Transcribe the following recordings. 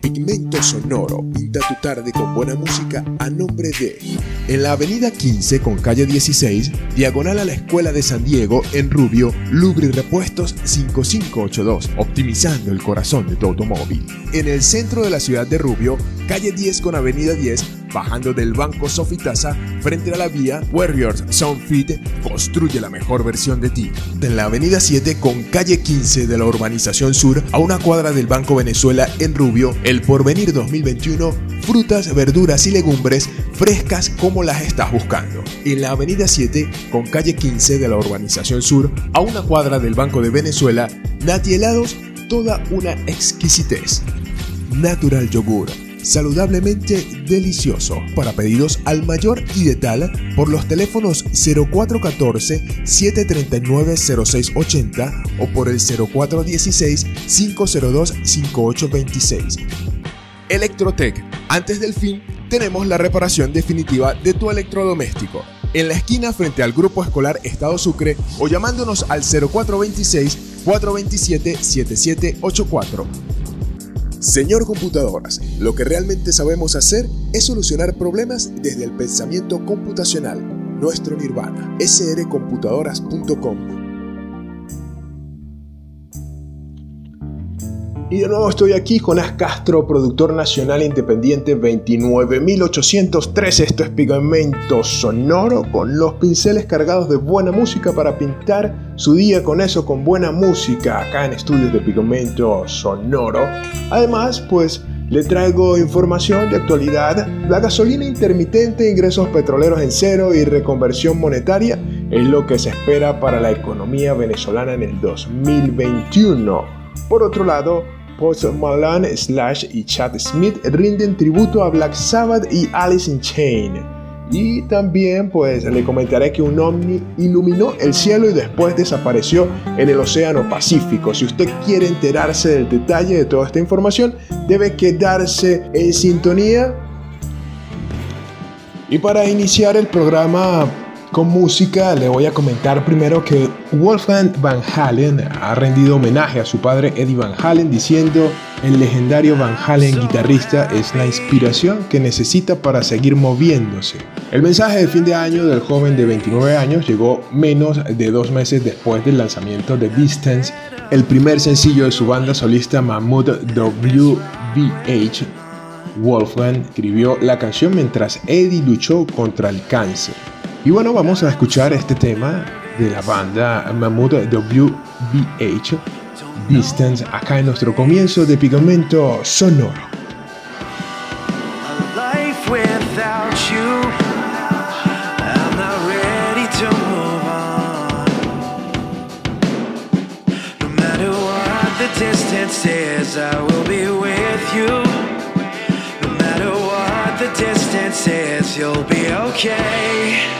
Pigmento Sonoro. Pinta tu tarde con buena música a nombre de. En la avenida 15 con calle 16, diagonal a la Escuela de San Diego, en Rubio, Lubri Repuestos 5582, optimizando el corazón de tu automóvil. En el centro de la ciudad de Rubio, calle 10 con avenida 10, bajando del banco Sofitasa frente a la vía Warriors Soundfit, construye la mejor versión de ti. En la avenida 7 con calle 15 de la urbanización sur, a una cuadra del Banco Venezuela en Rubio, el Porvenir 2021, frutas, verduras y legumbres frescas como las estás buscando. En la avenida 7 con calle 15 de la urbanización sur, a una cuadra del Banco de Venezuela, Nati Helados, toda una exquisitez. Natural Yogur saludablemente delicioso. Para pedidos al mayor y de tal, por los teléfonos 0414-739-0680 o por el 0416-502-5826. Electrotech. Antes del fin, tenemos la reparación definitiva de tu electrodoméstico. En la esquina frente al Grupo Escolar Estado Sucre o llamándonos al 0426 427 7784. Señor Computadoras, lo que realmente sabemos hacer es solucionar problemas desde el pensamiento computacional. Nuestro nirvana, srcomputadoras.com. Y de nuevo estoy aquí con As Castro, productor nacional independiente 29803. Esto es Pigmento Sonoro con los pinceles cargados de buena música para pintar su día con eso, con buena música acá en estudios de Pigmento Sonoro. Además, pues le traigo información de actualidad, la gasolina intermitente, ingresos petroleros en cero y reconversión monetaria es lo que se espera para la economía venezolana en el 2021. Por otro lado, Post Malone, Slash y Chad Smith rinden tributo a Black Sabbath y Alice in Chain. Y también pues le comentaré que un ovni iluminó el cielo y después desapareció en el Océano Pacífico. Si usted quiere enterarse del detalle de toda esta información, debe quedarse en sintonía. Y para iniciar el programa con música, le voy a comentar primero que Wolfgang Van Halen ha rendido homenaje a su padre Eddie Van Halen diciendo, el legendario Van Halen guitarrista es la inspiración que necesita para seguir moviéndose. El mensaje de fin de año del joven de 29 años llegó menos de dos meses después del lanzamiento de Distance, el primer sencillo de su banda solista Mahmoud WVH. Wolfgang escribió la canción mientras Eddie luchó contra el cáncer. Y bueno, vamos a escuchar este tema de la banda Mahmoud WBH Distance acá en nuestro comienzo de Pigmento Sonoro. distance is, I will be with you. No matter what the distance is, you'll be okay.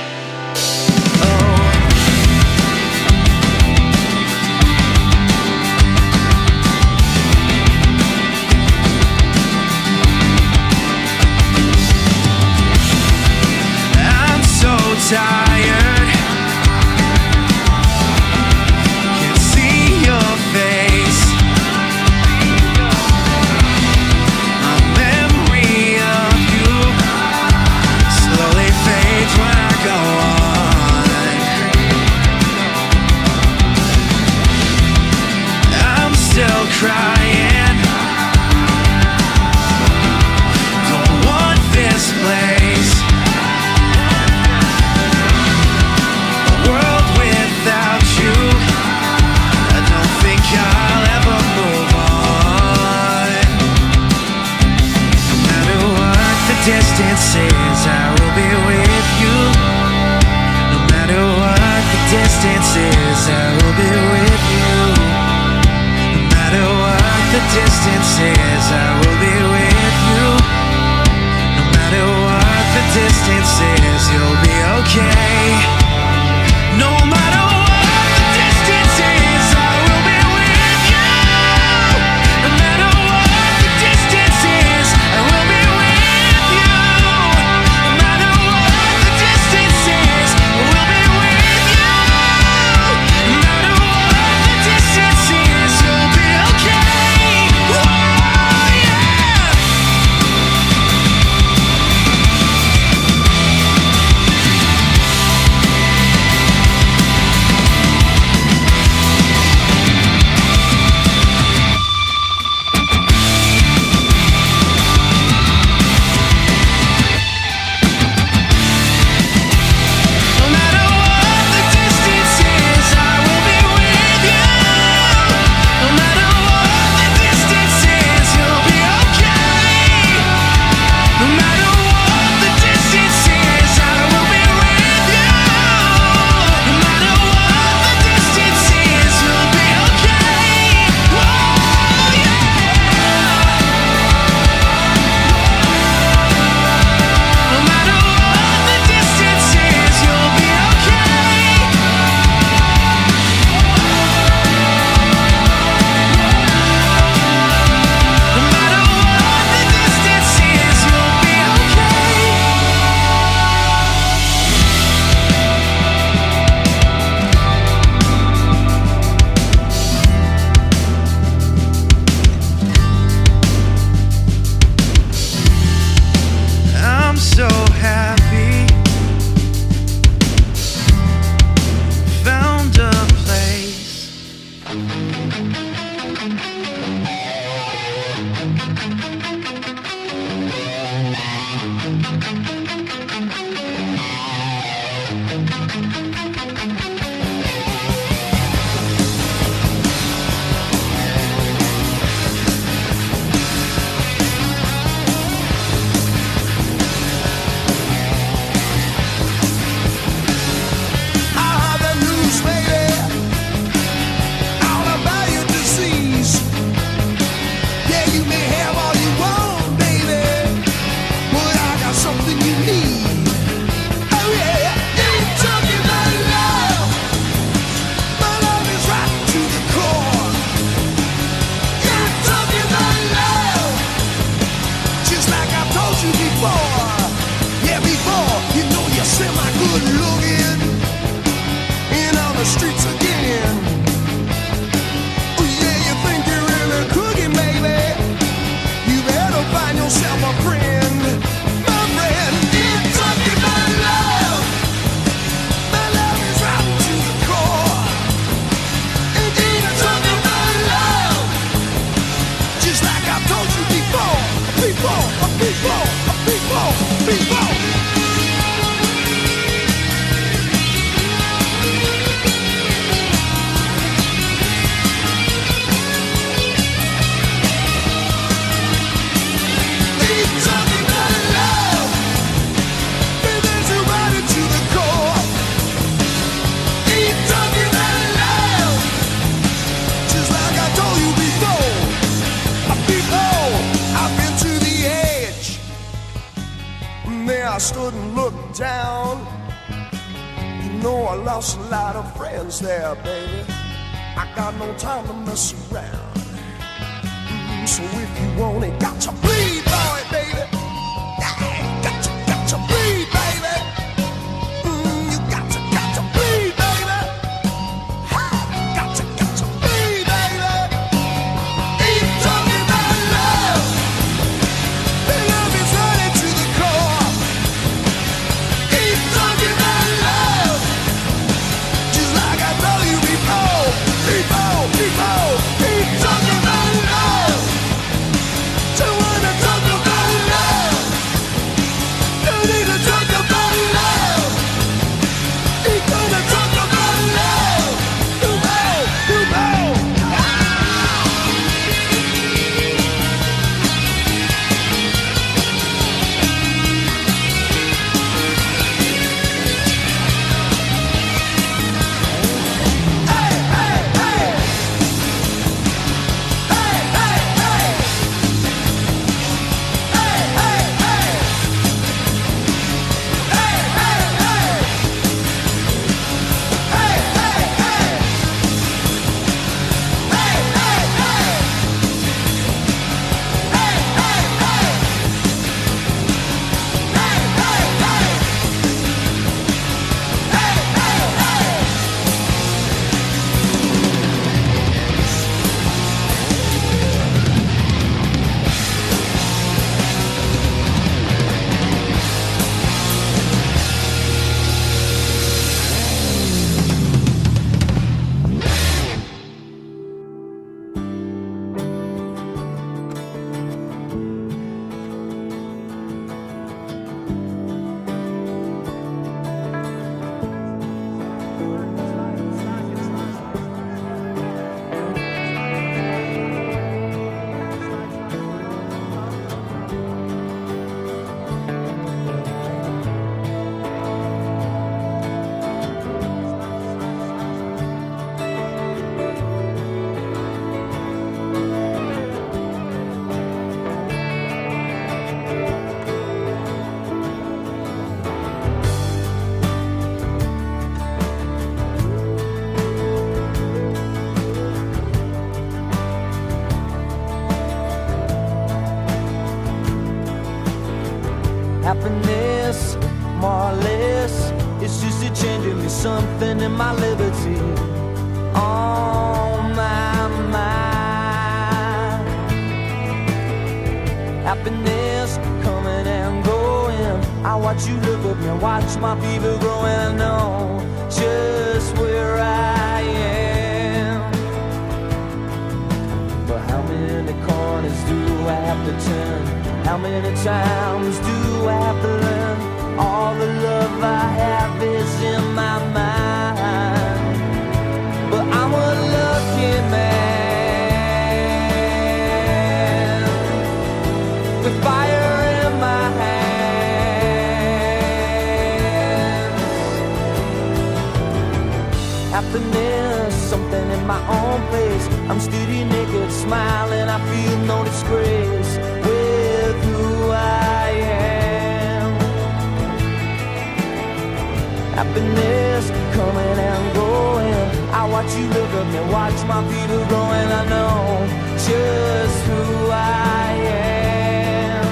you look up and watch my feet go and I know just who I am.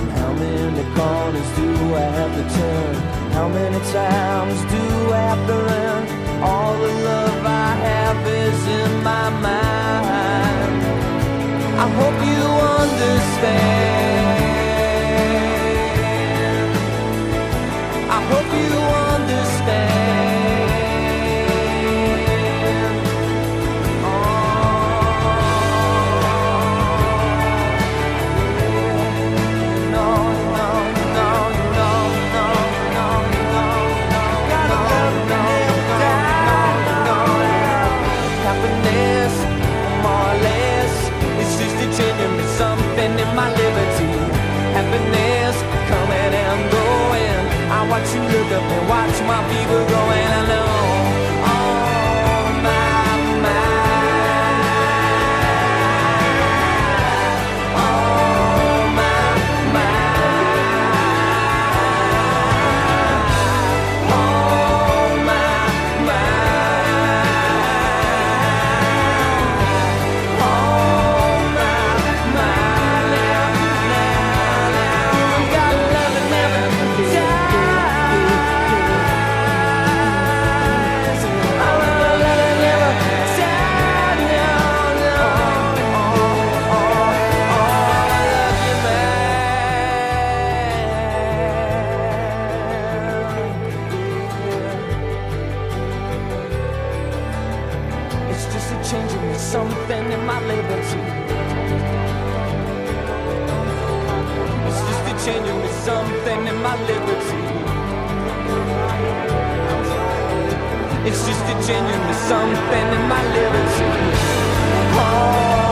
And how many corners do I have to turn? How many times do I all the love I have is in my mind. I hope you understand. up and watch my people grow and I know my liberty. It's just a changing me something in my liberty. It's just a changing me something in my liberty. Oh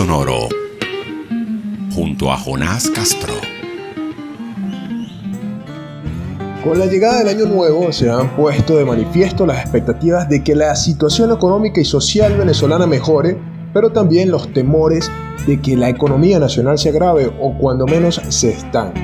Sonoro junto a Jonás Castro. Con la llegada del año nuevo se han puesto de manifiesto las expectativas de que la situación económica y social venezolana mejore, pero también los temores de que la economía nacional se agrave o cuando menos se estanque.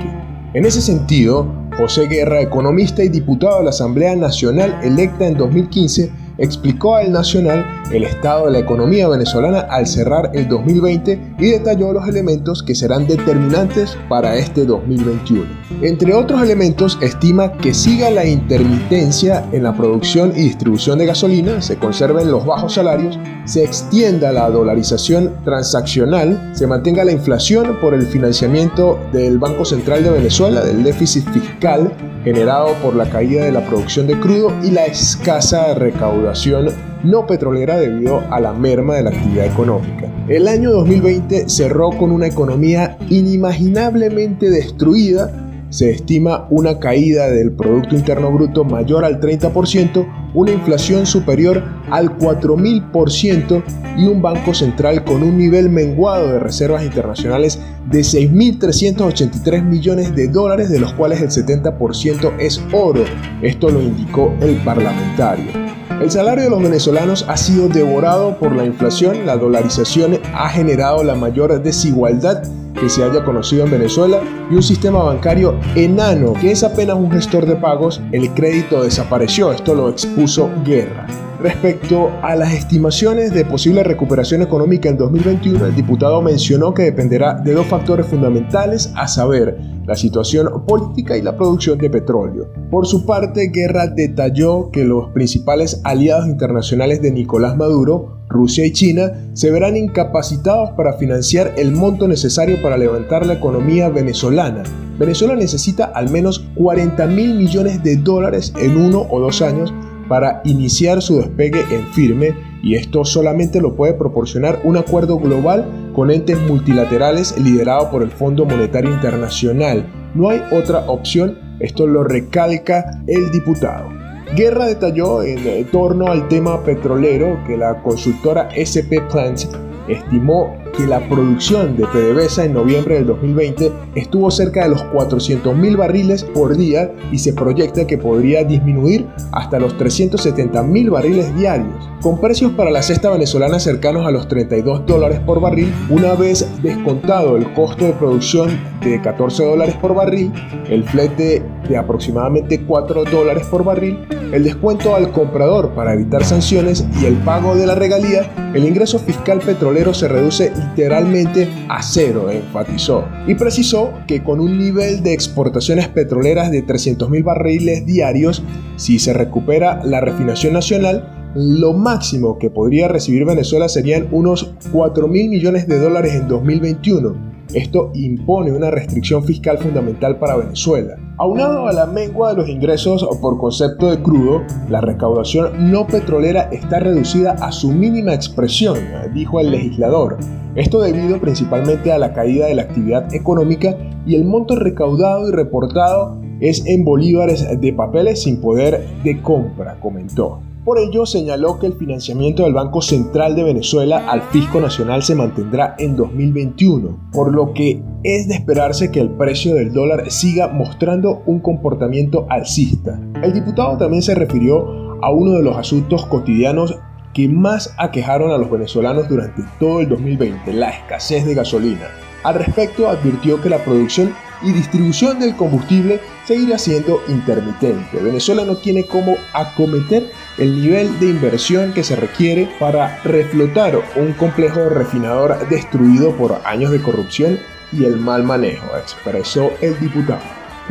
En ese sentido, José Guerra, economista y diputado de la Asamblea Nacional electa en 2015, explicó a El Nacional el estado de la economía venezolana al cerrar el 2020 y detalló los elementos que serán determinantes para este 2021. Entre otros elementos, estima que siga la intermitencia en la producción y distribución de gasolina, se conserven los bajos salarios, se extienda la dolarización transaccional, se mantenga la inflación por el financiamiento del Banco Central de Venezuela, del déficit fiscal generado por la caída de la producción de crudo y la escasa recaudación no petrolera debido a la merma de la actividad económica. El año 2020 cerró con una economía inimaginablemente destruida se estima una caída del Producto Interno Bruto mayor al 30%, una inflación superior al 4.000% y un Banco Central con un nivel menguado de reservas internacionales de 6.383 millones de dólares, de los cuales el 70% es oro. Esto lo indicó el parlamentario. El salario de los venezolanos ha sido devorado por la inflación, la dolarización ha generado la mayor desigualdad que se haya conocido en Venezuela y un sistema bancario enano que es apenas un gestor de pagos, el crédito desapareció, esto lo expuso Guerra. Respecto a las estimaciones de posible recuperación económica en 2021, el diputado mencionó que dependerá de dos factores fundamentales, a saber, la situación política y la producción de petróleo. Por su parte, Guerra detalló que los principales aliados internacionales de Nicolás Maduro, Rusia y China, se verán incapacitados para financiar el monto necesario para levantar la economía venezolana. Venezuela necesita al menos 40 mil millones de dólares en uno o dos años para iniciar su despegue en firme y esto solamente lo puede proporcionar un acuerdo global con entes multilaterales liderado por el Fondo Monetario Internacional. No hay otra opción, esto lo recalca el diputado. Guerra detalló en torno al tema petrolero que la consultora SP Plants estimó que la producción de PDVSA en noviembre del 2020 estuvo cerca de los 400.000 barriles por día y se proyecta que podría disminuir hasta los 370.000 barriles diarios, con precios para la cesta venezolana cercanos a los 32 dólares por barril, una vez descontado el costo de producción de 14 dólares por barril, el flete de aproximadamente 4 dólares por barril, el descuento al comprador para evitar sanciones y el pago de la regalía, el ingreso fiscal petrolero se reduce literalmente a cero, enfatizó, y precisó que con un nivel de exportaciones petroleras de 300.000 barriles diarios, si se recupera la refinación nacional, lo máximo que podría recibir Venezuela serían unos 4 mil millones de dólares en 2021. Esto impone una restricción fiscal fundamental para Venezuela. Aunado a la mengua de los ingresos por concepto de crudo, la recaudación no petrolera está reducida a su mínima expresión, dijo el legislador. Esto debido principalmente a la caída de la actividad económica y el monto recaudado y reportado es en bolívares de papeles sin poder de compra, comentó. Por ello, señaló que el financiamiento del Banco Central de Venezuela al Fisco Nacional se mantendrá en 2021, por lo que es de esperarse que el precio del dólar siga mostrando un comportamiento alcista. El diputado también se refirió a uno de los asuntos cotidianos que más aquejaron a los venezolanos durante todo el 2020, la escasez de gasolina. Al respecto, advirtió que la producción y distribución del combustible seguirá siendo intermitente. Venezuela no tiene cómo acometer el nivel de inversión que se requiere para reflotar un complejo refinador destruido por años de corrupción y el mal manejo, expresó el diputado.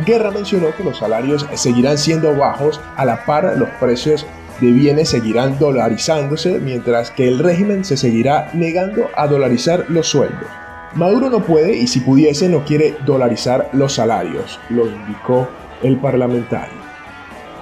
Guerra mencionó que los salarios seguirán siendo bajos a la par los precios de bienes seguirán dolarizándose mientras que el régimen se seguirá negando a dolarizar los sueldos. Maduro no puede y si pudiese no quiere dolarizar los salarios, lo indicó el parlamentario.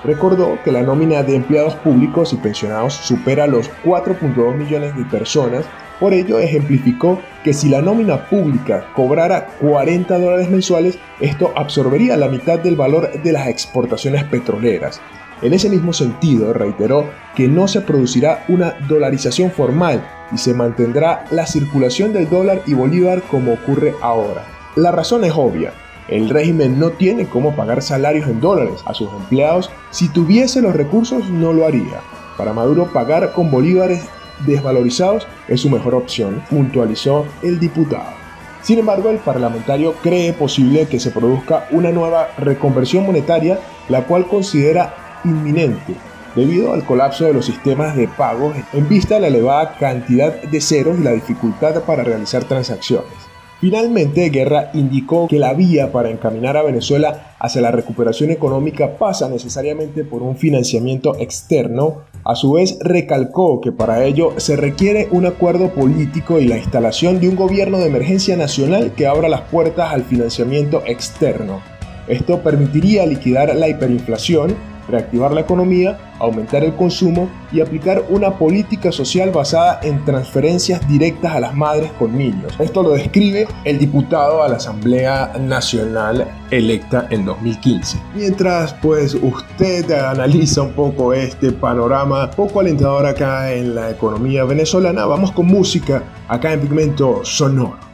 Recordó que la nómina de empleados públicos y pensionados supera los 4.2 millones de personas, por ello ejemplificó que si la nómina pública cobrara 40 dólares mensuales, esto absorbería la mitad del valor de las exportaciones petroleras, en ese mismo sentido, reiteró que no se producirá una dolarización formal y se mantendrá la circulación del dólar y bolívar como ocurre ahora. La razón es obvia. El régimen no tiene cómo pagar salarios en dólares a sus empleados. Si tuviese los recursos, no lo haría. Para Maduro, pagar con bolívares desvalorizados es su mejor opción, puntualizó el diputado. Sin embargo, el parlamentario cree posible que se produzca una nueva reconversión monetaria, la cual considera inminente debido al colapso de los sistemas de pagos en vista de la elevada cantidad de ceros y la dificultad para realizar transacciones. Finalmente, Guerra indicó que la vía para encaminar a Venezuela hacia la recuperación económica pasa necesariamente por un financiamiento externo. A su vez, recalcó que para ello se requiere un acuerdo político y la instalación de un gobierno de emergencia nacional que abra las puertas al financiamiento externo. Esto permitiría liquidar la hiperinflación, reactivar la economía, aumentar el consumo y aplicar una política social basada en transferencias directas a las madres con niños. Esto lo describe el diputado a la Asamblea Nacional electa en 2015. Mientras pues usted analiza un poco este panorama poco alentador acá en la economía venezolana, vamos con música acá en Pigmento Sonoro.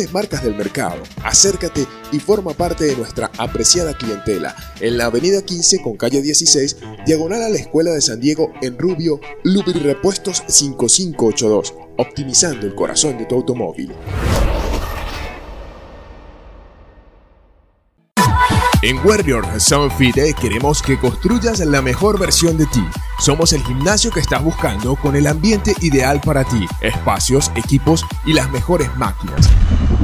marcas del mercado. Acércate y forma parte de nuestra apreciada clientela en la avenida 15 con calle 16, diagonal a la Escuela de San Diego en Rubio, Lubrirepuestos 5582, optimizando el corazón de tu automóvil. En Warrior Sound Fit eh, queremos que construyas la mejor versión de ti. Somos el gimnasio que estás buscando con el ambiente ideal para ti, espacios, equipos y las mejores máquinas.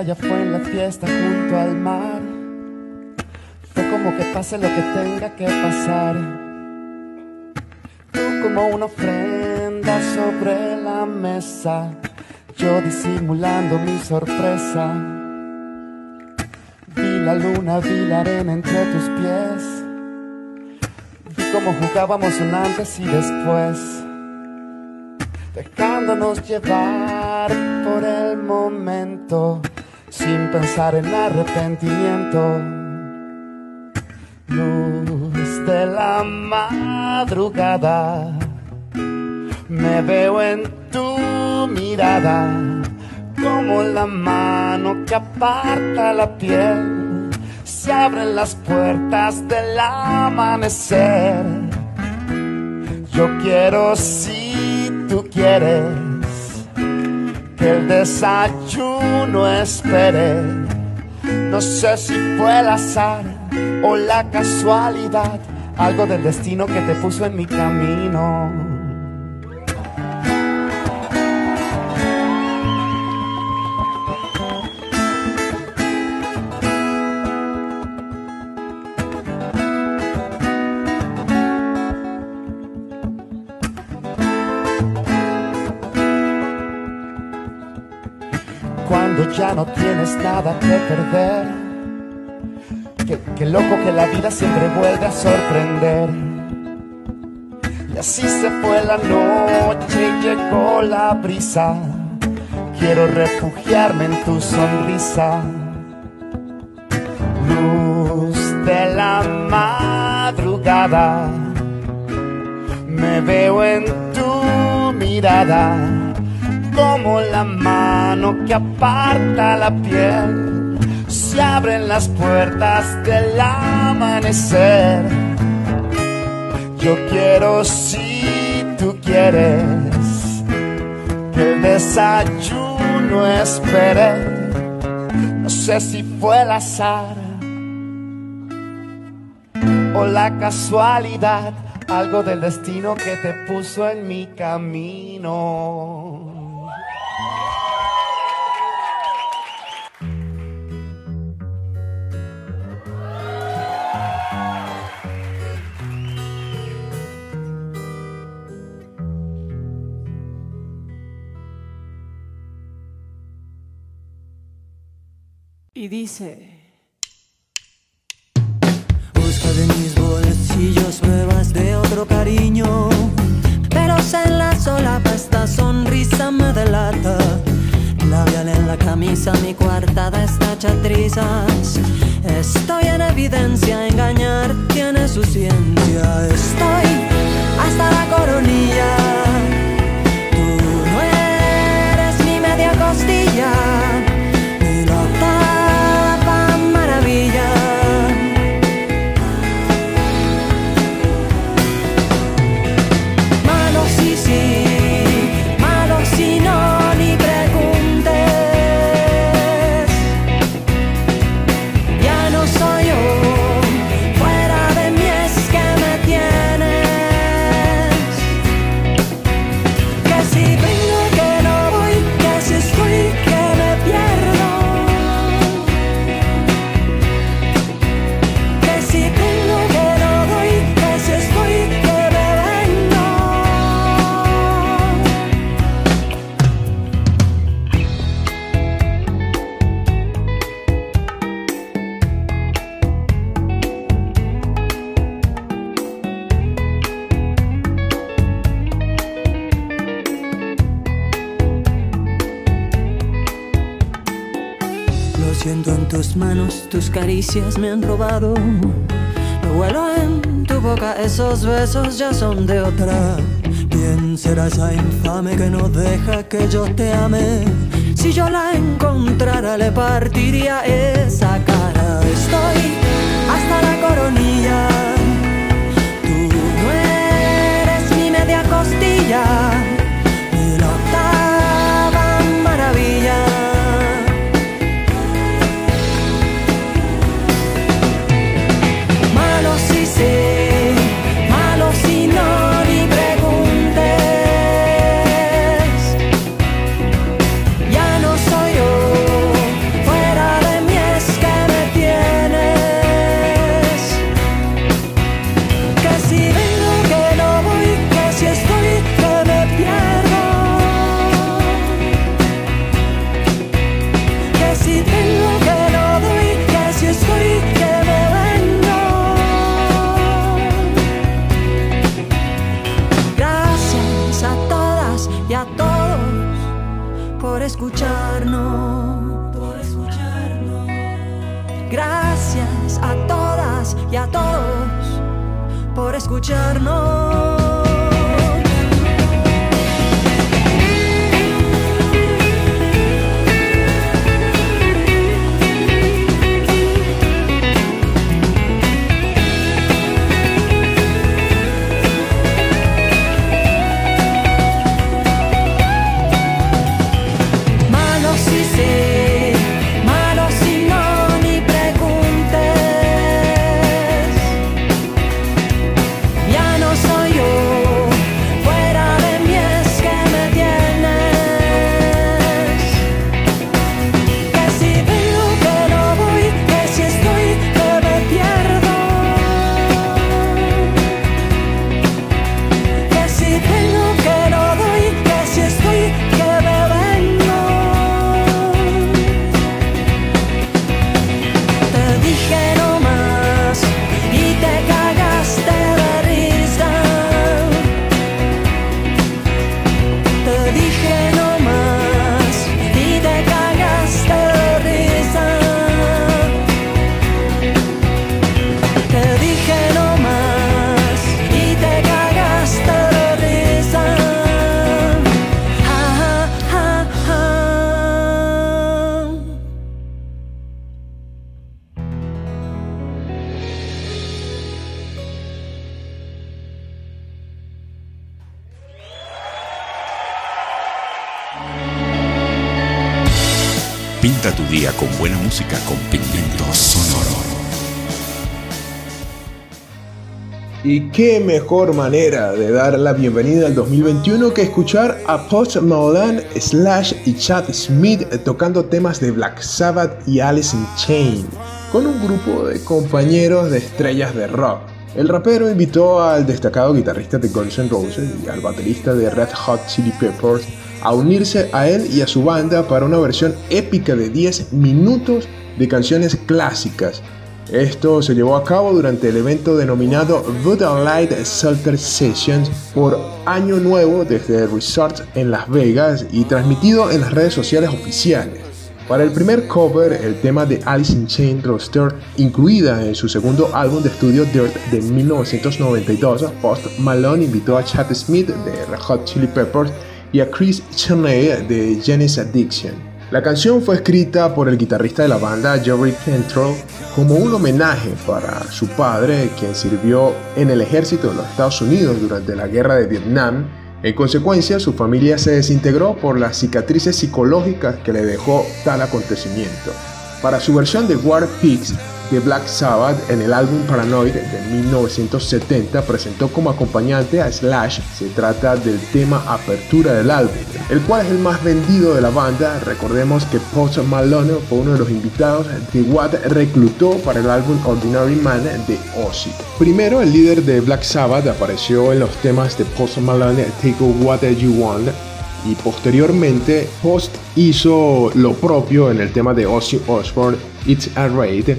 Playa, fue en la fiesta junto al mar. Fue como que pase lo que tenga que pasar. Tú como una ofrenda sobre la mesa, yo disimulando mi sorpresa. Vi la luna, vi la arena entre tus pies. Vi cómo jugábamos un antes y después dejándonos llevar por el momento sin pensar en arrepentimiento. Luz de la madrugada, me veo en tu mirada como la mano que aparta la piel. Se abren las puertas del amanecer. Yo quiero si tú quieres que el desayuno espere. No sé si fue el azar o la casualidad, algo del destino que te puso en mi camino. No tienes nada que perder. Qué, qué loco que la vida siempre vuelve a sorprender. Y así se fue la noche y llegó la brisa. Quiero refugiarme en tu sonrisa. Luz de la madrugada. Me veo en tu mirada como la mano que aparta la piel. Se abren las puertas del amanecer. Yo quiero si tú quieres que el desayuno espere. No sé si fue el azar o la casualidad, algo del destino que te puso en mi camino. Y dice... Busca de mis bolsillos pruebas de otro cariño. Pero en la solapa esta sonrisa me delata. Labial en la camisa, mi coartada está hecha trizas. Estoy en evidencia, engañar tiene su ciencia. Estoy hasta la coronilla. Tú no eres mi media costilla. Tus manos, tus caricias me han robado. Lo huelo en tu boca, esos besos ya son de otra. ¿Quién será esa infame que no deja que yo te ame? Si yo la encontrara, le partiría esa cara. Estoy hasta la coronilla. Tú no eres mi media costilla. Qué mejor manera de dar la bienvenida al 2021 que escuchar a Post Malone, Slash y Chad Smith tocando temas de Black Sabbath y Alice in Chains, con un grupo de compañeros de estrellas de rock. El rapero invitó al destacado guitarrista de Guns N' Roses y al baterista de Red Hot Chili Peppers a unirse a él y a su banda para una versión épica de 10 minutos de canciones clásicas. Esto se llevó a cabo durante el evento denominado Buddha Light Shelter Sessions por Año Nuevo desde el Resort en Las Vegas y transmitido en las redes sociales oficiales. Para el primer cover, el tema de Alice in Chains Roster, incluida en su segundo álbum de estudio Dirt de 1992, Post Malone invitó a Chad Smith de Red Hot Chili Peppers y a Chris Cheney de Janis Addiction. La canción fue escrita por el guitarrista de la banda Jerry Cantrell como un homenaje para su padre, quien sirvió en el ejército de los Estados Unidos durante la guerra de Vietnam. En consecuencia, su familia se desintegró por las cicatrices psicológicas que le dejó tal acontecimiento. Para su versión de War Pigs, de Black Sabbath en el álbum Paranoid de 1970 presentó como acompañante a Slash. Se trata del tema apertura del álbum, el cual es el más vendido de la banda. Recordemos que Post Malone fue uno de los invitados que Watt reclutó para el álbum Ordinary Man de Ozzy. Primero, el líder de Black Sabbath apareció en los temas de Post Malone Take What You Want y posteriormente Post hizo lo propio en el tema de Ozzy Osbourne It's a Raid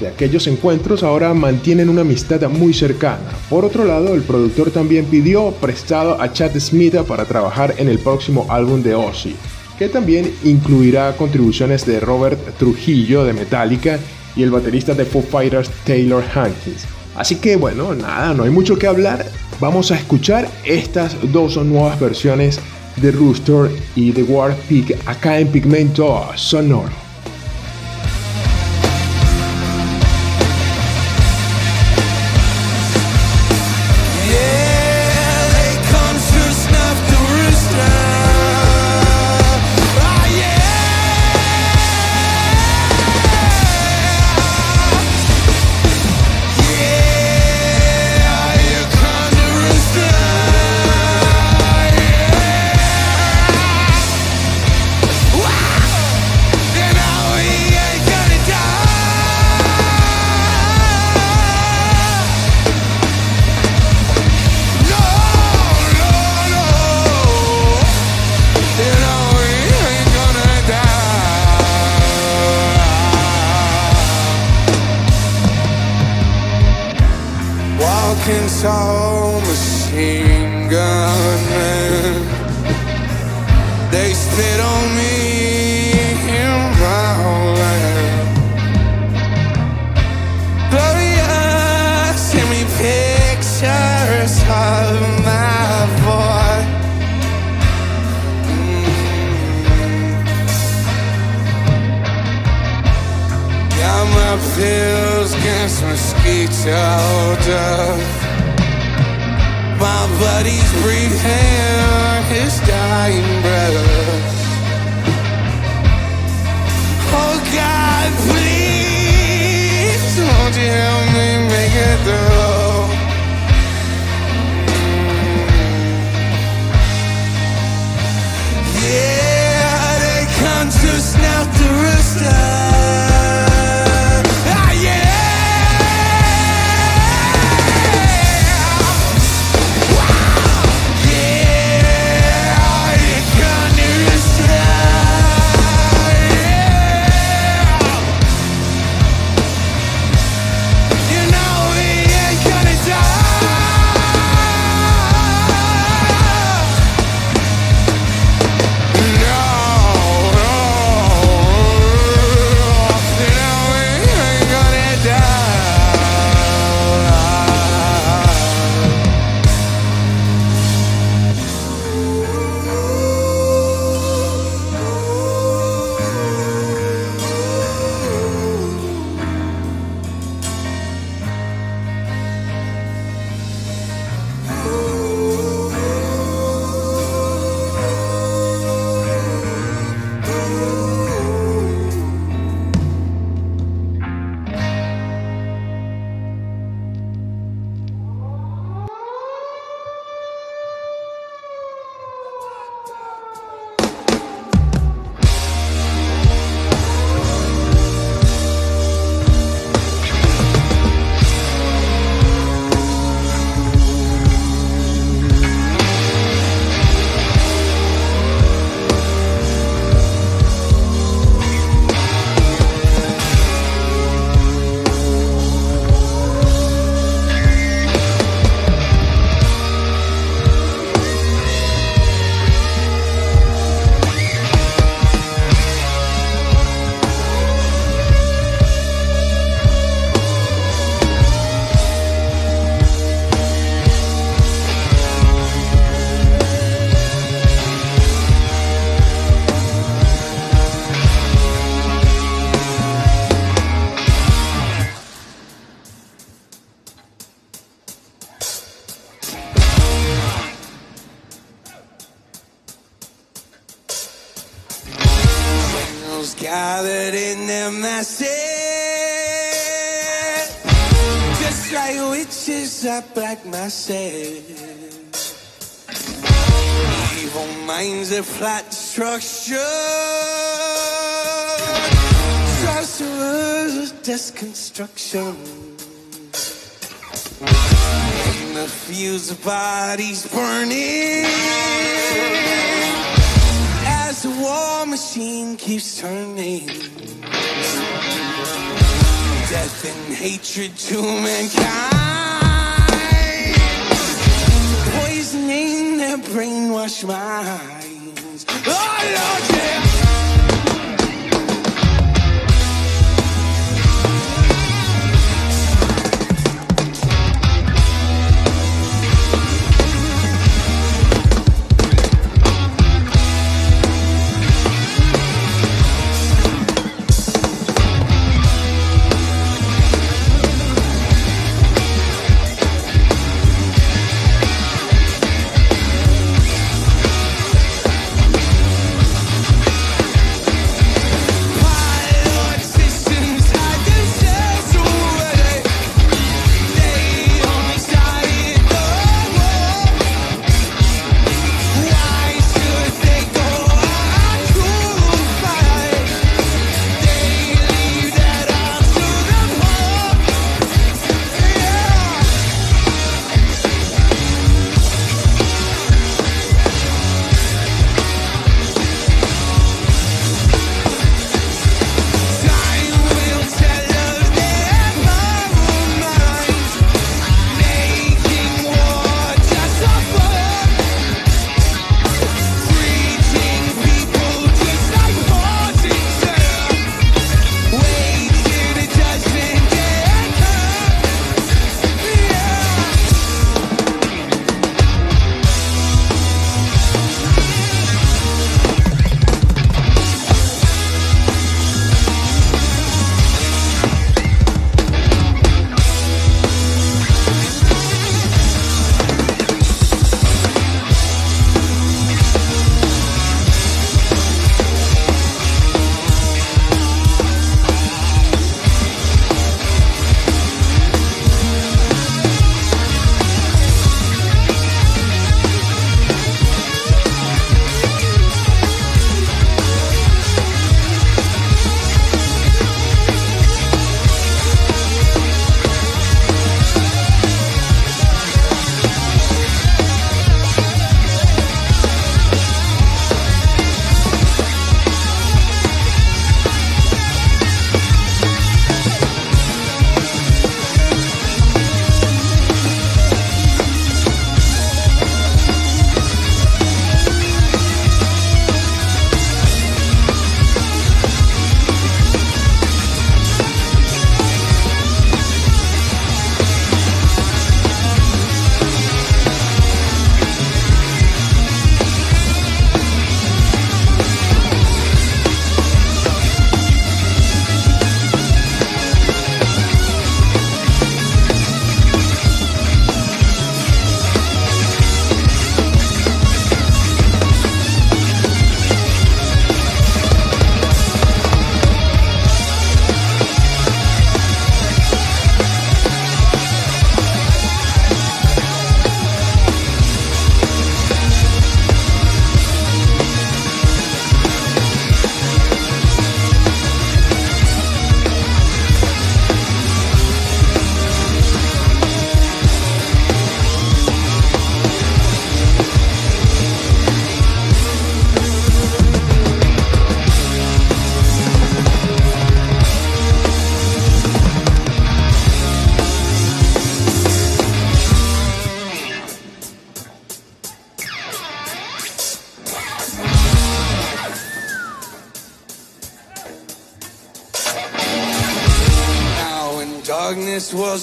de aquellos encuentros ahora mantienen una amistad muy cercana. Por otro lado, el productor también pidió prestado a Chad Smith para trabajar en el próximo álbum de Ozzy, que también incluirá contribuciones de Robert Trujillo de Metallica y el baterista de Foo Fighters Taylor Hankins. Así que bueno, nada, no hay mucho que hablar. Vamos a escuchar estas dos nuevas versiones de Rooster y de War Pig acá en Pigmento Sonoro. Black. Evil minds of flat destruction, sorcerers of deconstruction. In the fields of bodies burning as the war machine keeps turning. Death and hatred to mankind, pain that brainwash minds. Oh Lord, yeah.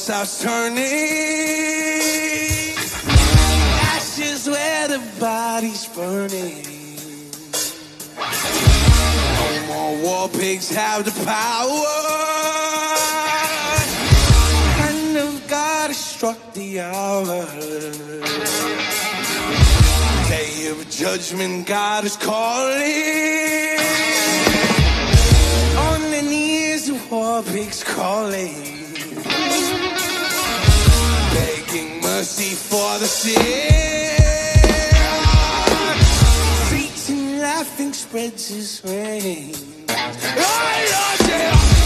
This turning. Ashes where the body's burning. No more war pigs have the power. Hand of God has struck the hour. Day of judgment, God is calling. On the knees, the war pigs calling. Begging for the sin. Satan laughing spreads his wings. Ay, Lord, yeah.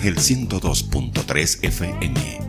Por Ángel 102.3 FM.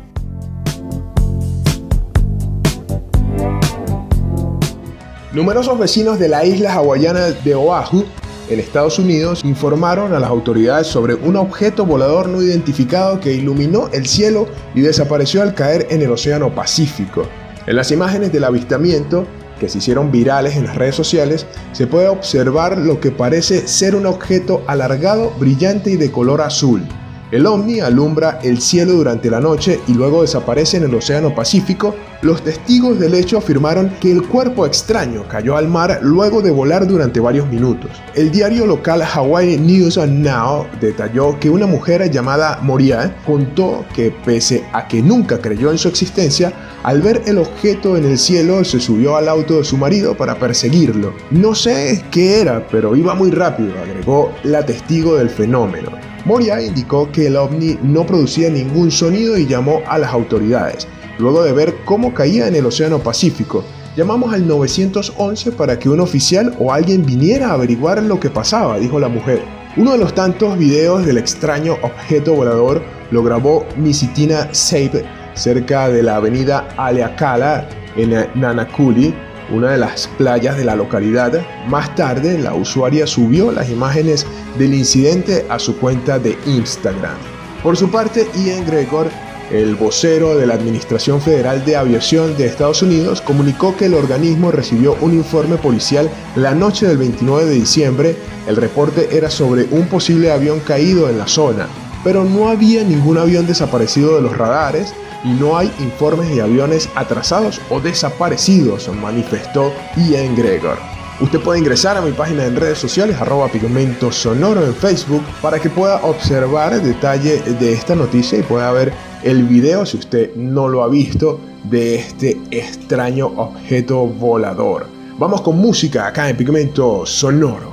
Numerosos vecinos de la isla hawaiana de Oahu, en Estados Unidos, informaron a las autoridades sobre un objeto volador no identificado que iluminó el cielo y desapareció al caer en el Océano Pacífico. En las imágenes del avistamiento, que se hicieron virales en las redes sociales, se puede observar lo que parece ser un objeto alargado, brillante y de color azul. El ovni alumbra el cielo durante la noche y luego desaparece en el Océano Pacífico. Los testigos del hecho afirmaron que el cuerpo extraño cayó al mar luego de volar durante varios minutos. El diario local Hawaii News Now detalló que una mujer llamada Moria contó que pese a que nunca creyó en su existencia, al ver el objeto en el cielo se subió al auto de su marido para perseguirlo. No sé qué era, pero iba muy rápido, agregó la testigo del fenómeno. Moria indicó que el ovni no producía ningún sonido y llamó a las autoridades. Luego de ver cómo caía en el Océano Pacífico, llamamos al 911 para que un oficial o alguien viniera a averiguar lo que pasaba, dijo la mujer. Uno de los tantos videos del extraño objeto volador lo grabó Misitina Sabe cerca de la avenida Aleakala en Nanakuli, una de las playas de la localidad. Más tarde, la usuaria subió las imágenes del incidente a su cuenta de Instagram. Por su parte, Ian Gregor, el vocero de la Administración Federal de Aviación de Estados Unidos, comunicó que el organismo recibió un informe policial la noche del 29 de diciembre. El reporte era sobre un posible avión caído en la zona, pero no había ningún avión desaparecido de los radares y no hay informes de aviones atrasados o desaparecidos, manifestó Ian Gregor. Usted puede ingresar a mi página en redes sociales, arroba pigmento sonoro en Facebook, para que pueda observar el detalle de esta noticia y pueda ver el video, si usted no lo ha visto, de este extraño objeto volador. Vamos con música acá en Pigmento Sonoro.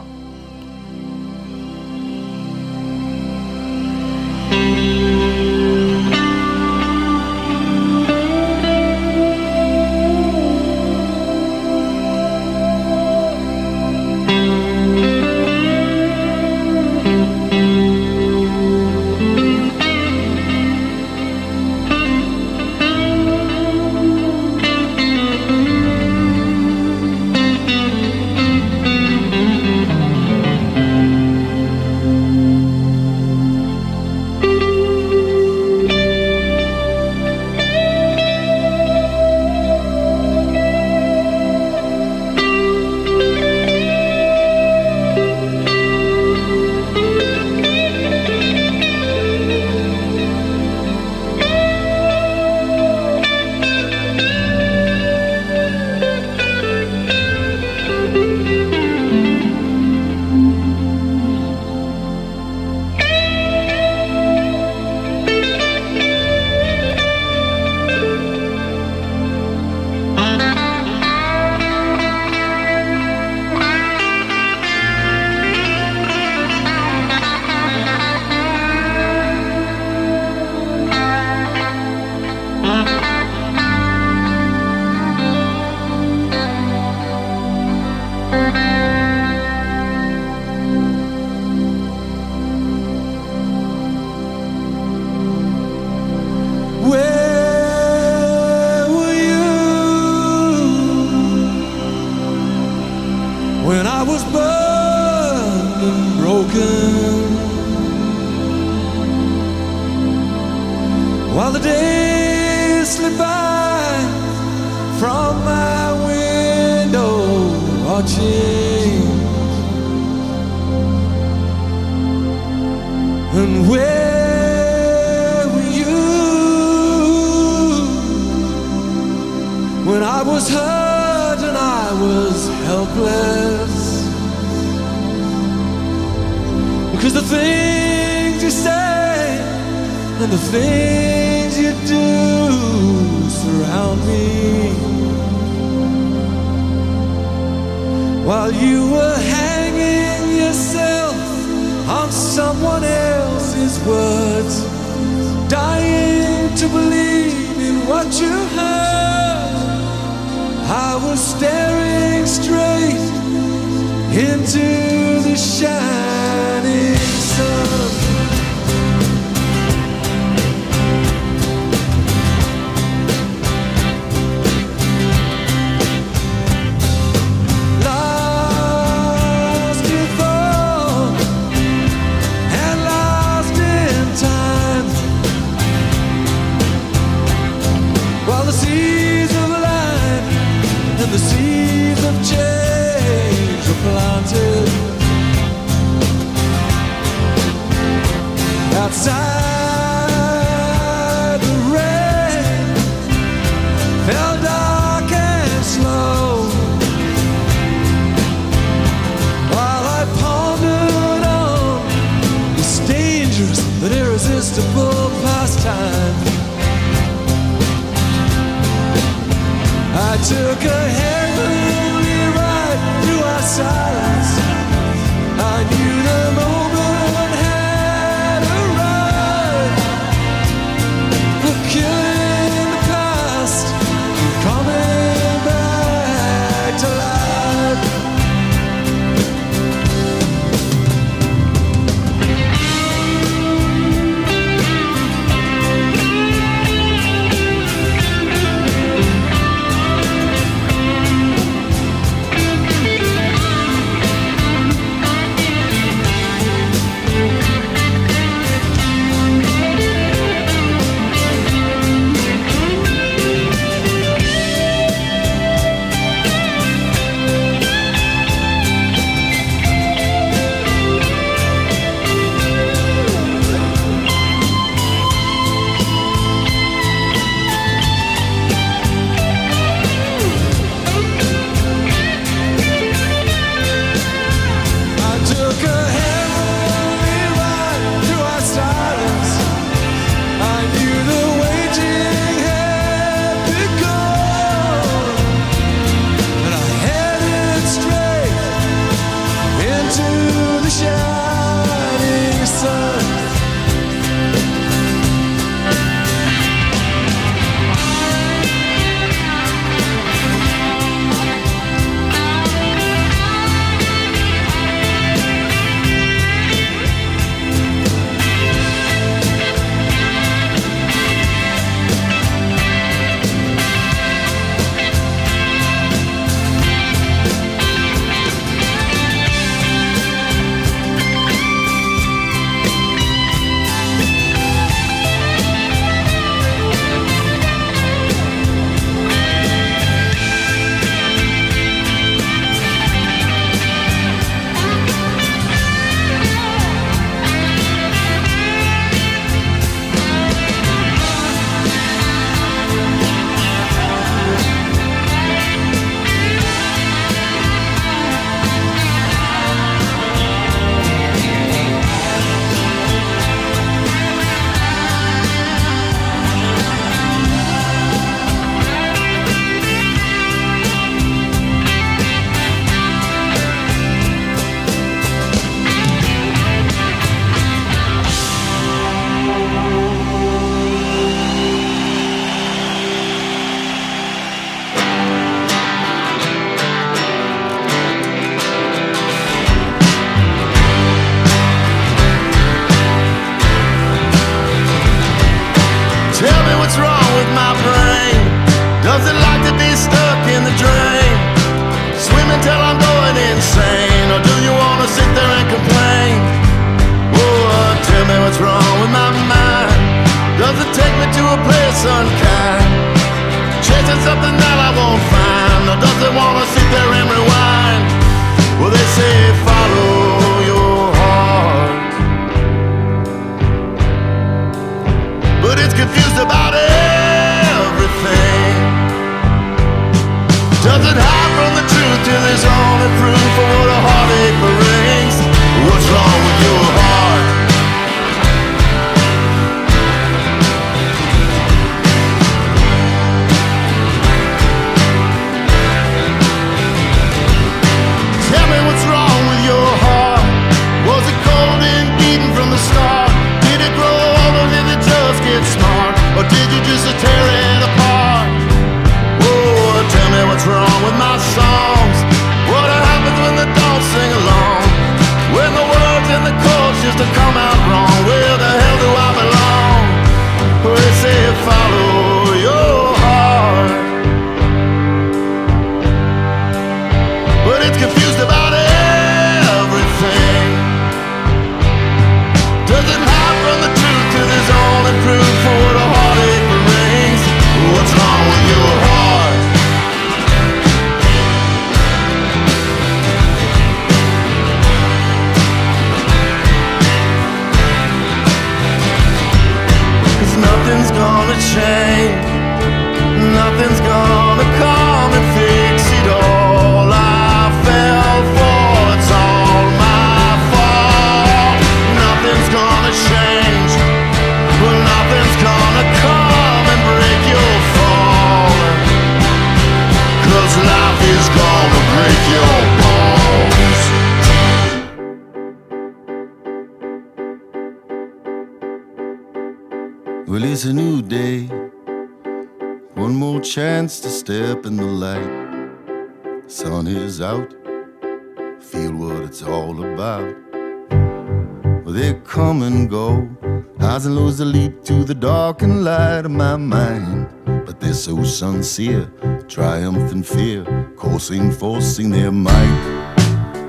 sincere, triumph and fear, coursing, forcing their might.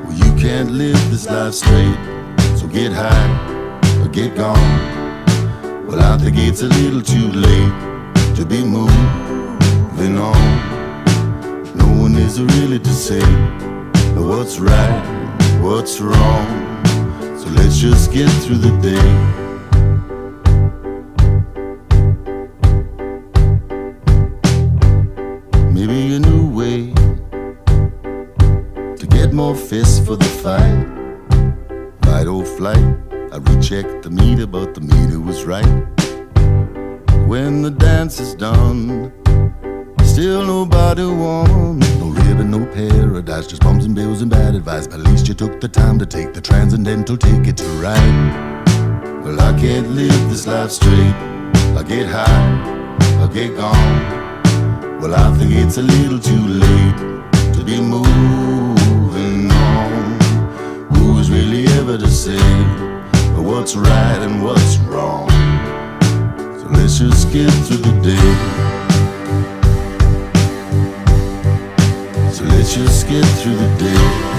Well, you can't live this life straight, so get high or get gone. Well, I think it's a little too late to be moving on. No one is really to say what's right, what's wrong. So let's just get through the day. he gone. Well, I think it's a little too late to be moving on. Who is really ever to say what's right and what's wrong? So let's just get through the day. So let's just get through the day.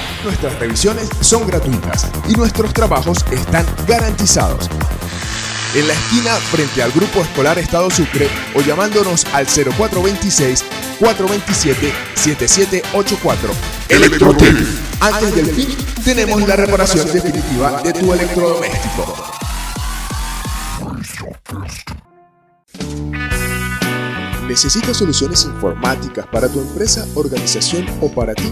Nuestras revisiones son gratuitas y nuestros trabajos están garantizados en la esquina frente al Grupo Escolar Estado Sucre o llamándonos al 0426 427 7784. Electrotec. Antes del fin, tenemos la reparación definitiva de tu electrodoméstico. ¿Necesitas soluciones informáticas para tu empresa, organización o para ti?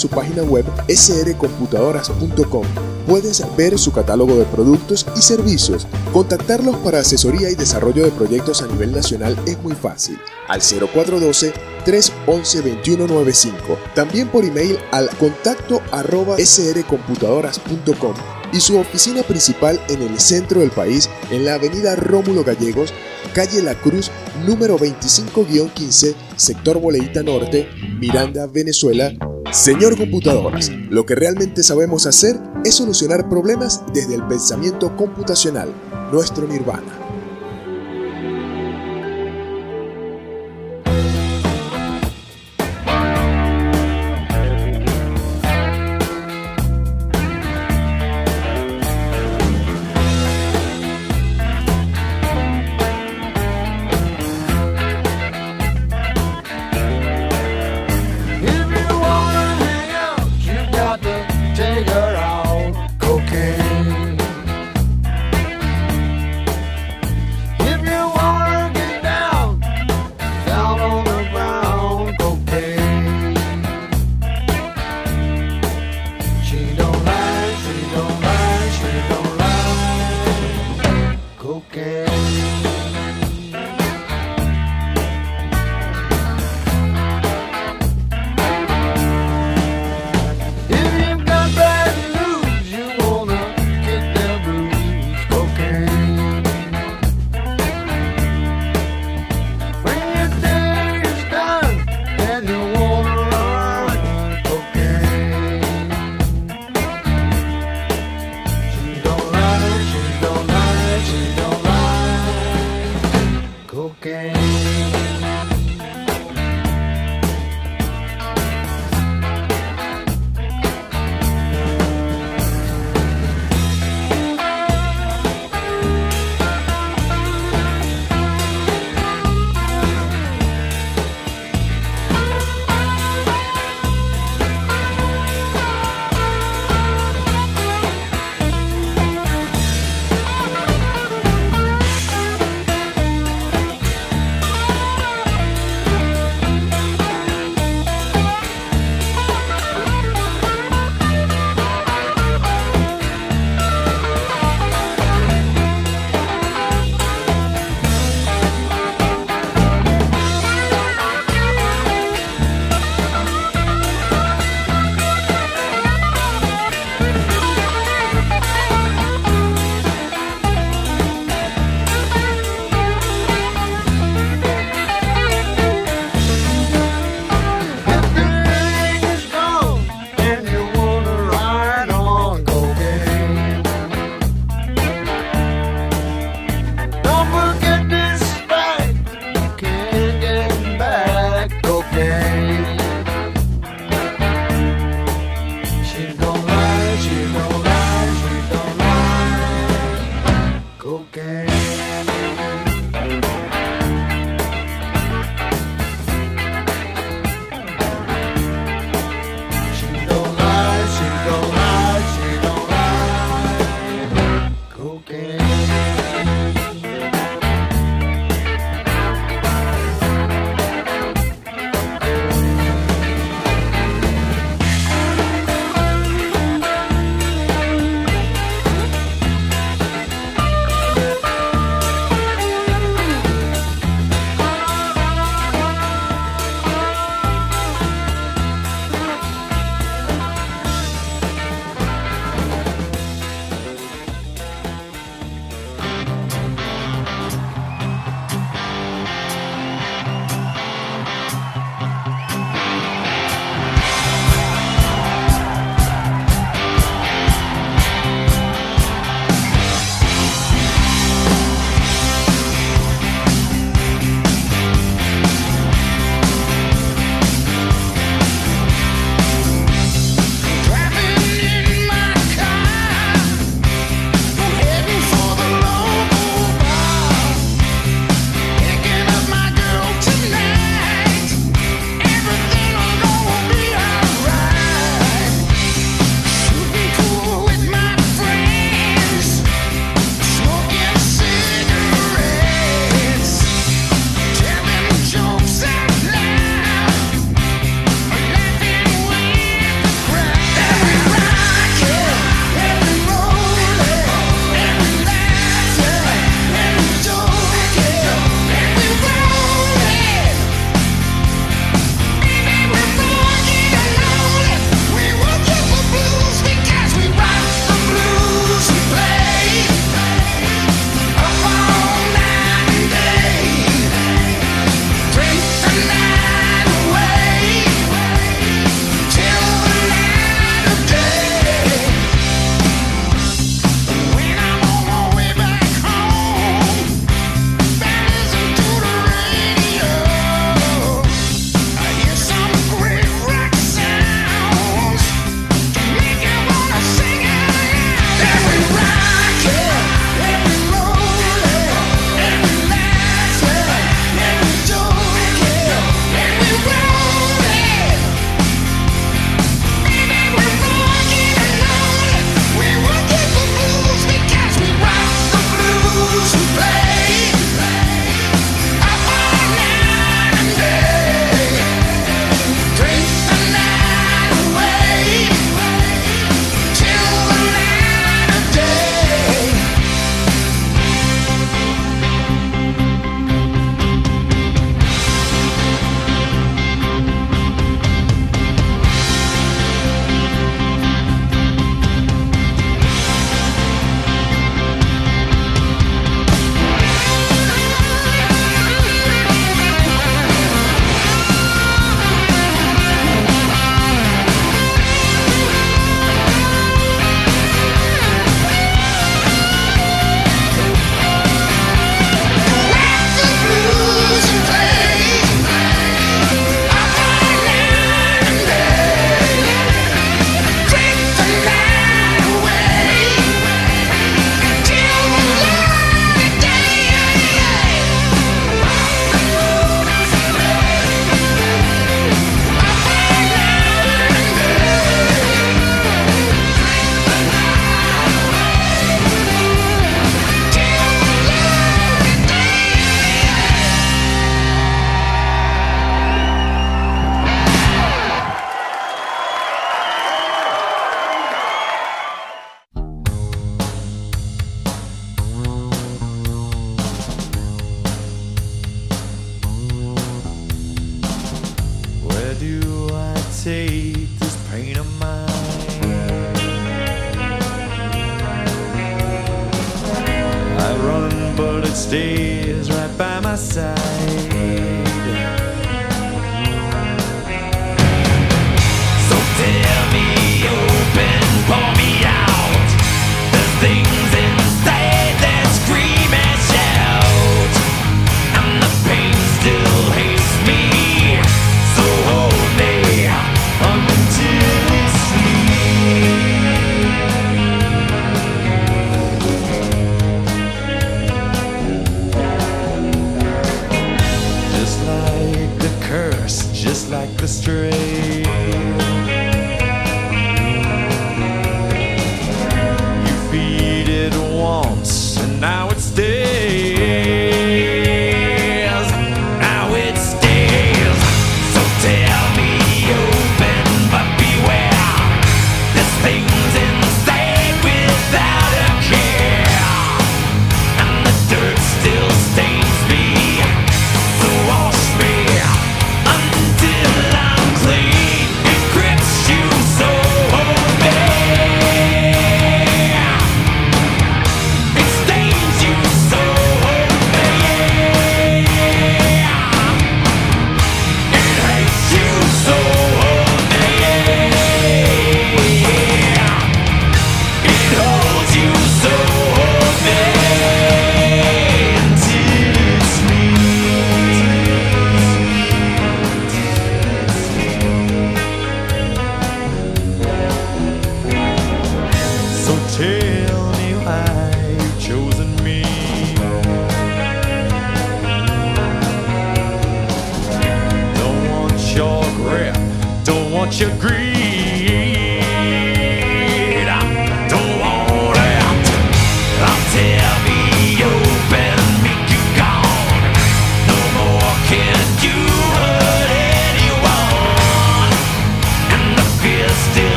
su página web srcomputadoras.com puedes ver su catálogo de productos y servicios. Contactarlos para asesoría y desarrollo de proyectos a nivel nacional es muy fácil al 0412 311 2195. También por email al contacto arroba srcomputadoras.com y su oficina principal en el centro del país, en la avenida Rómulo Gallegos, calle La Cruz, número 25-15, sector Boleíta Norte, Miranda, Venezuela. Señor Computadoras, lo que realmente sabemos hacer es solucionar problemas desde el pensamiento computacional, nuestro nirvana.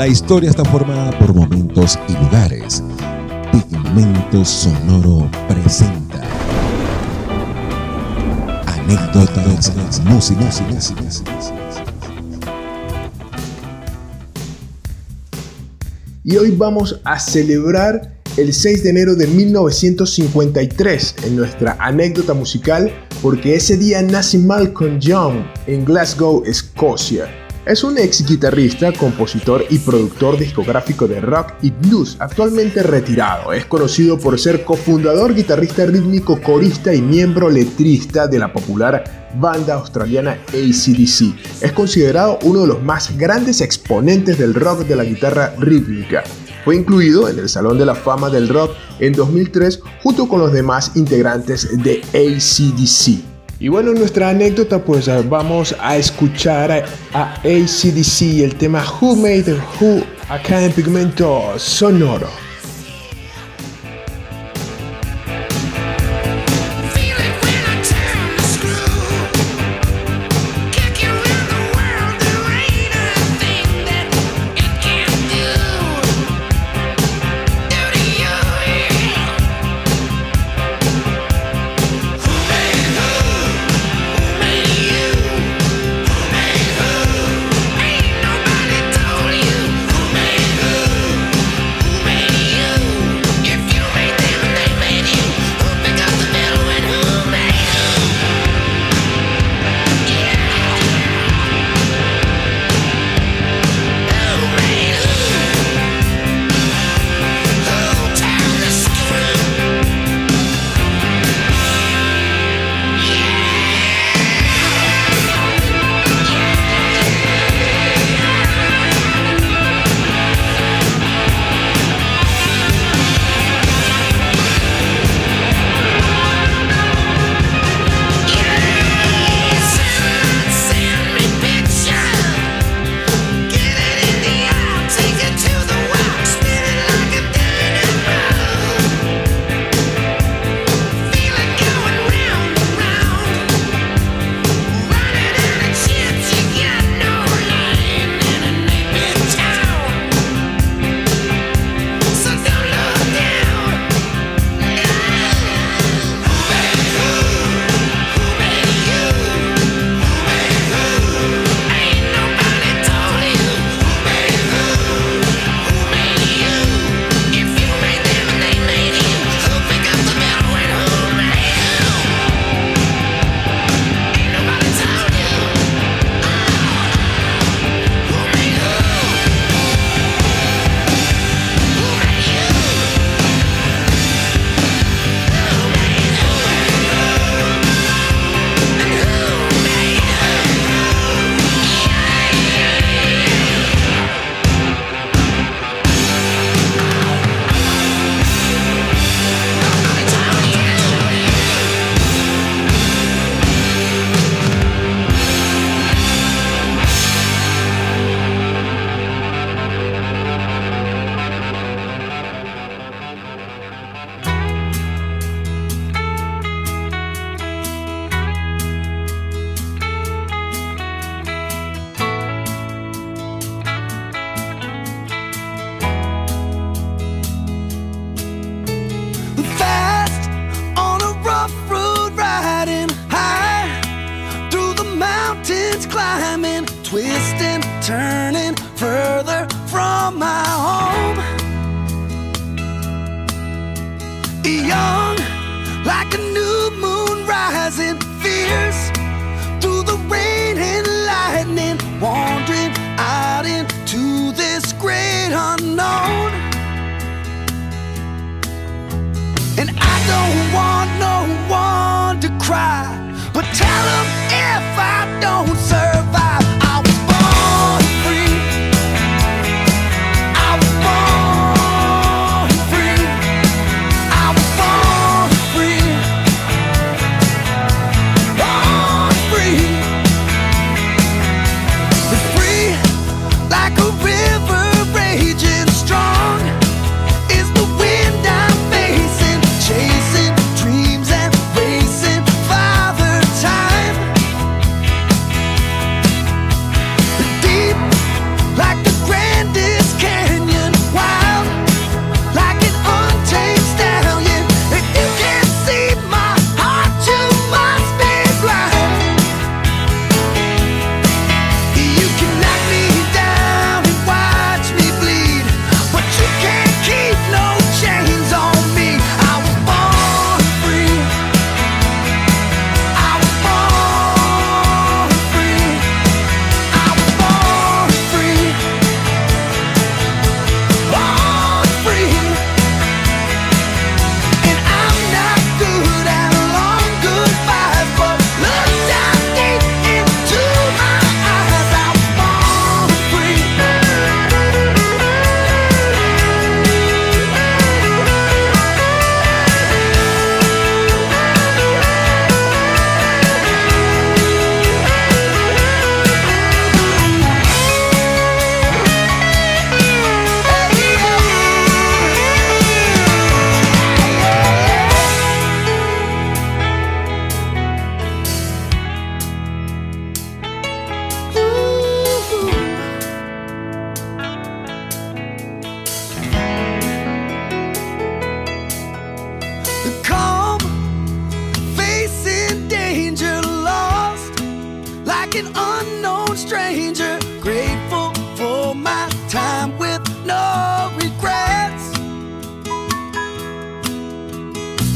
La historia está formada por momentos y lugares. Pigmento Sonoro presenta anécdotas, Y hoy vamos a celebrar el 6 de enero de 1953 en nuestra anécdota musical porque ese día nace Malcolm Young en Glasgow, Escocia. Es un ex guitarrista, compositor y productor discográfico de rock y blues, actualmente retirado. Es conocido por ser cofundador, guitarrista rítmico, corista y miembro letrista de la popular banda australiana ACDC. Es considerado uno de los más grandes exponentes del rock de la guitarra rítmica. Fue incluido en el Salón de la Fama del Rock en 2003 junto con los demás integrantes de ACDC. Y bueno, en nuestra anécdota pues vamos a escuchar a, a ACDC el tema Who Made Who acá en Pigmento Sonoro.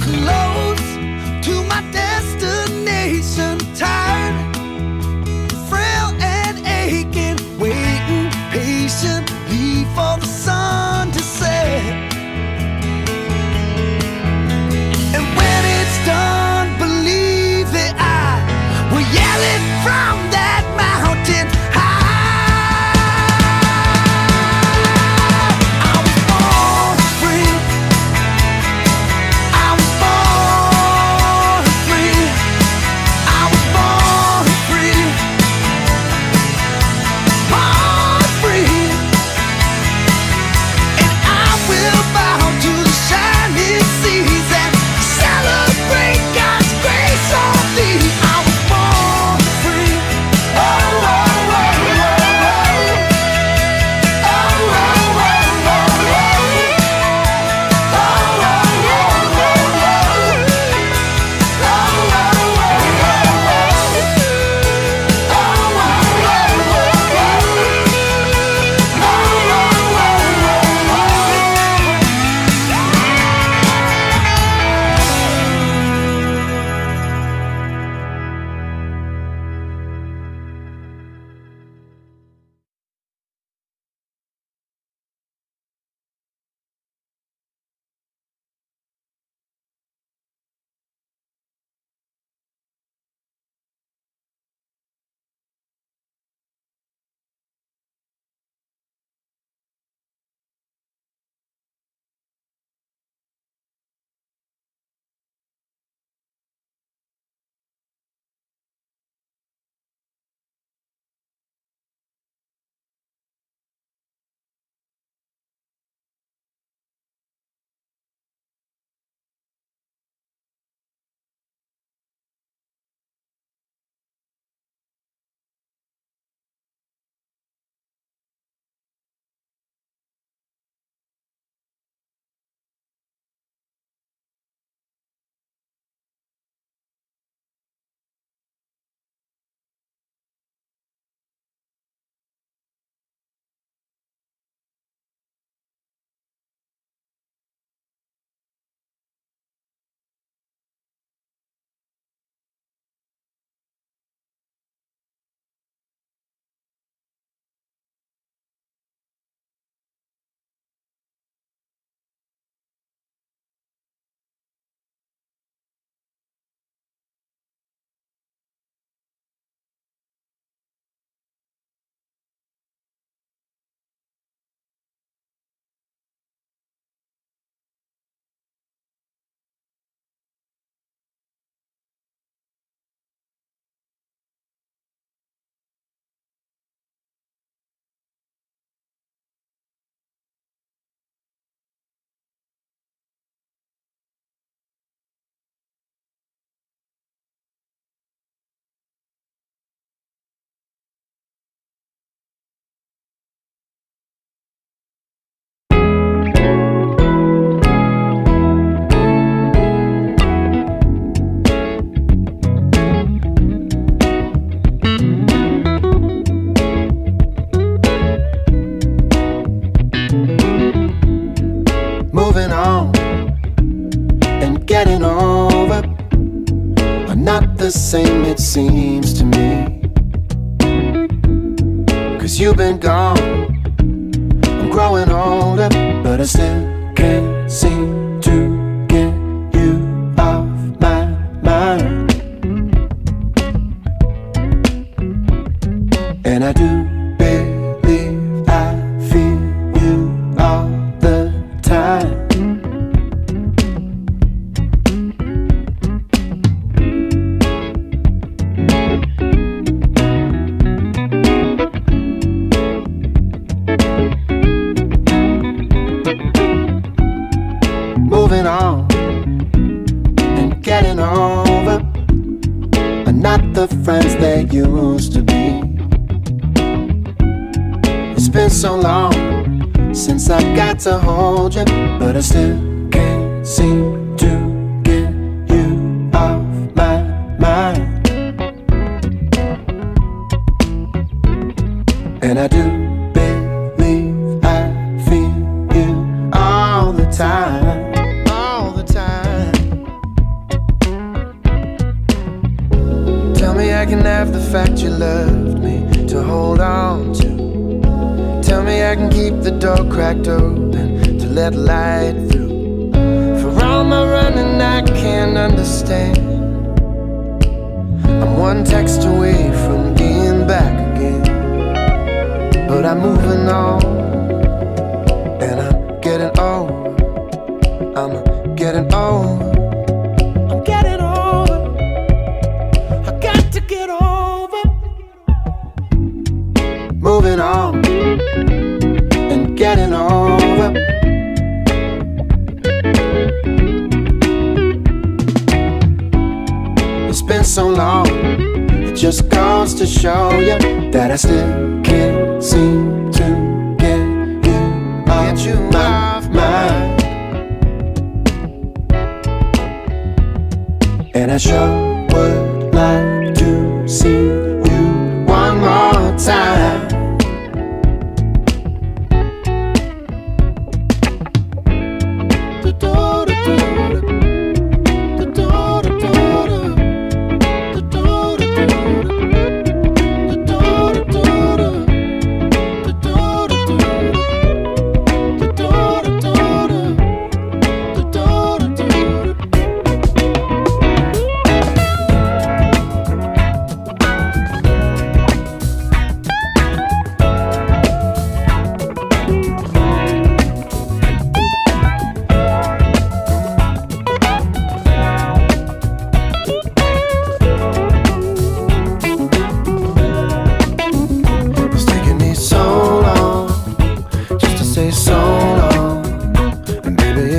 close.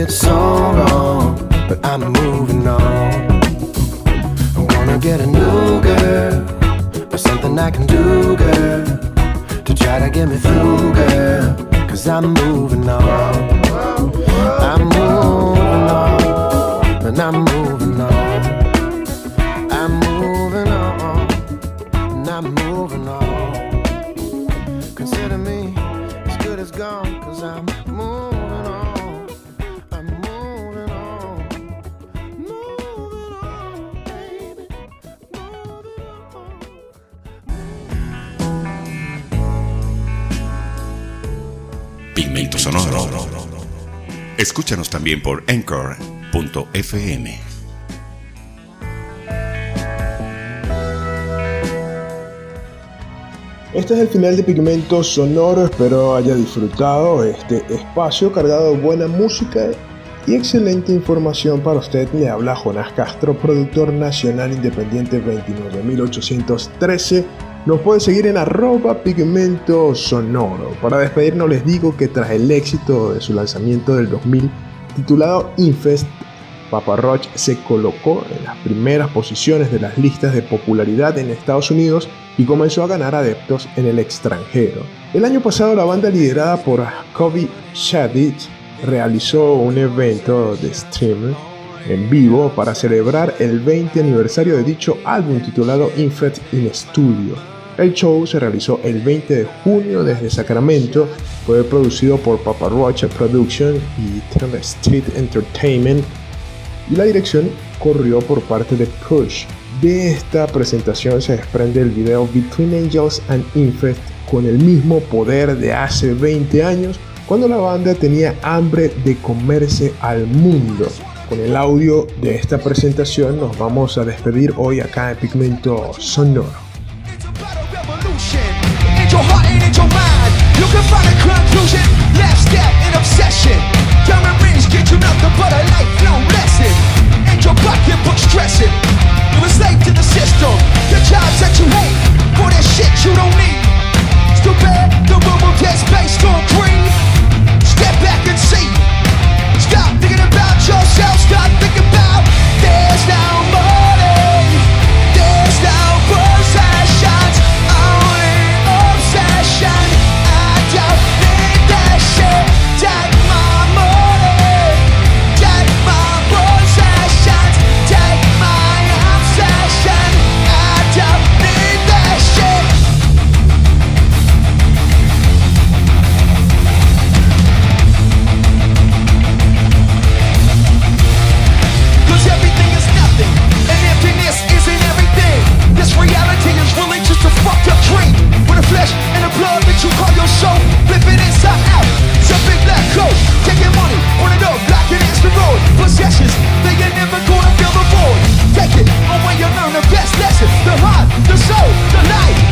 And so wrong, but I'm moving on. I'm gonna get a new girl or something I can do, girl, to try to get me through, girl. Cause I'm moving on. I'm moving on, and I'm moving Escúchanos también por Anchor.fm. Este es el final de Pigmento Sonoro, espero haya disfrutado este espacio cargado de buena música y excelente información para usted. Le habla Jonás Castro, productor nacional independiente 29813. Nos puede seguir en arroba pigmento sonoro. Para despedirnos les digo que tras el éxito de su lanzamiento del 2000 titulado Infest, Papa Roach se colocó en las primeras posiciones de las listas de popularidad en Estados Unidos y comenzó a ganar adeptos en el extranjero. El año pasado la banda liderada por Kobe Shadid realizó un evento de stream en vivo para celebrar el 20 aniversario de dicho álbum titulado Infect in Studio. El show se realizó el 20 de junio desde Sacramento, fue producido por Papa Roach Production y Turn Street Entertainment y la dirección corrió por parte de Push De esta presentación se desprende el video Between Angels and Infest con el mismo poder de hace 20 años cuando la banda tenía hambre de comerse al mundo. Con el audio de esta presentación nos vamos a despedir hoy acá en Pigmento Sonoro. Your heart, ain't in your mind. You can find a conclusion. Step in obsession. Diamond rings get you nothing but a lesson. Ain't your stressing. You a to the system. The jobs that you hate. For that shit you don't need. The get space to breathe. Step back and see. Stop thinking about yourself. Stop thinking about there's no money. Possessions, they ain't never gonna the void. Take it when you learn the best lesson. The heart, the soul, the light,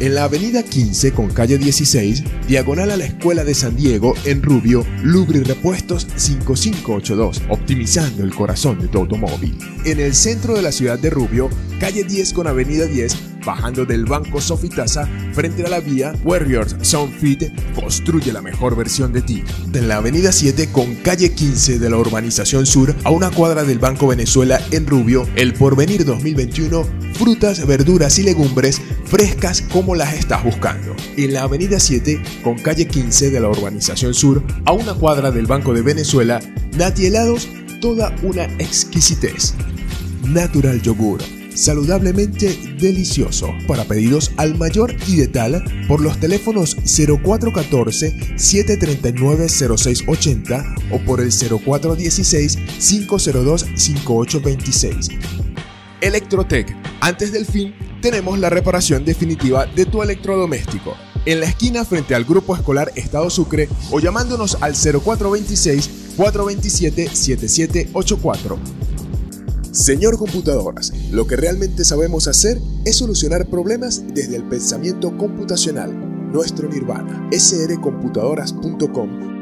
En la avenida 15 con calle 16, diagonal a la Escuela de San Diego en Rubio, Lubri Repuestos 5582, optimizando el corazón de tu automóvil. En el centro de la ciudad de Rubio, calle 10 con avenida 10, bajando del banco Sofitasa frente a la vía Warriors Soundfit construye la mejor versión de ti. En la avenida 7 con calle 15 de la urbanización sur a una cuadra del Banco Venezuela en Rubio, el Porvenir 2021, frutas, verduras y legumbres frescas como las estás buscando. En la avenida 7 con calle 15 de la urbanización sur a una cuadra del Banco de Venezuela, Nati Helados, toda una exquisitez. Natural Yogur saludablemente delicioso. Para pedidos al mayor y de tal, por los teléfonos 0414-739-0680 o por el 0416-502-5826. Electrotech. Antes del fin, tenemos la reparación definitiva de tu electrodoméstico. En la esquina frente al Grupo Escolar Estado Sucre o llamándonos al 0426 427 7784. Señor Computadoras, lo que realmente sabemos hacer es solucionar problemas desde el pensamiento computacional. Nuestro nirvana, srcomputadoras.com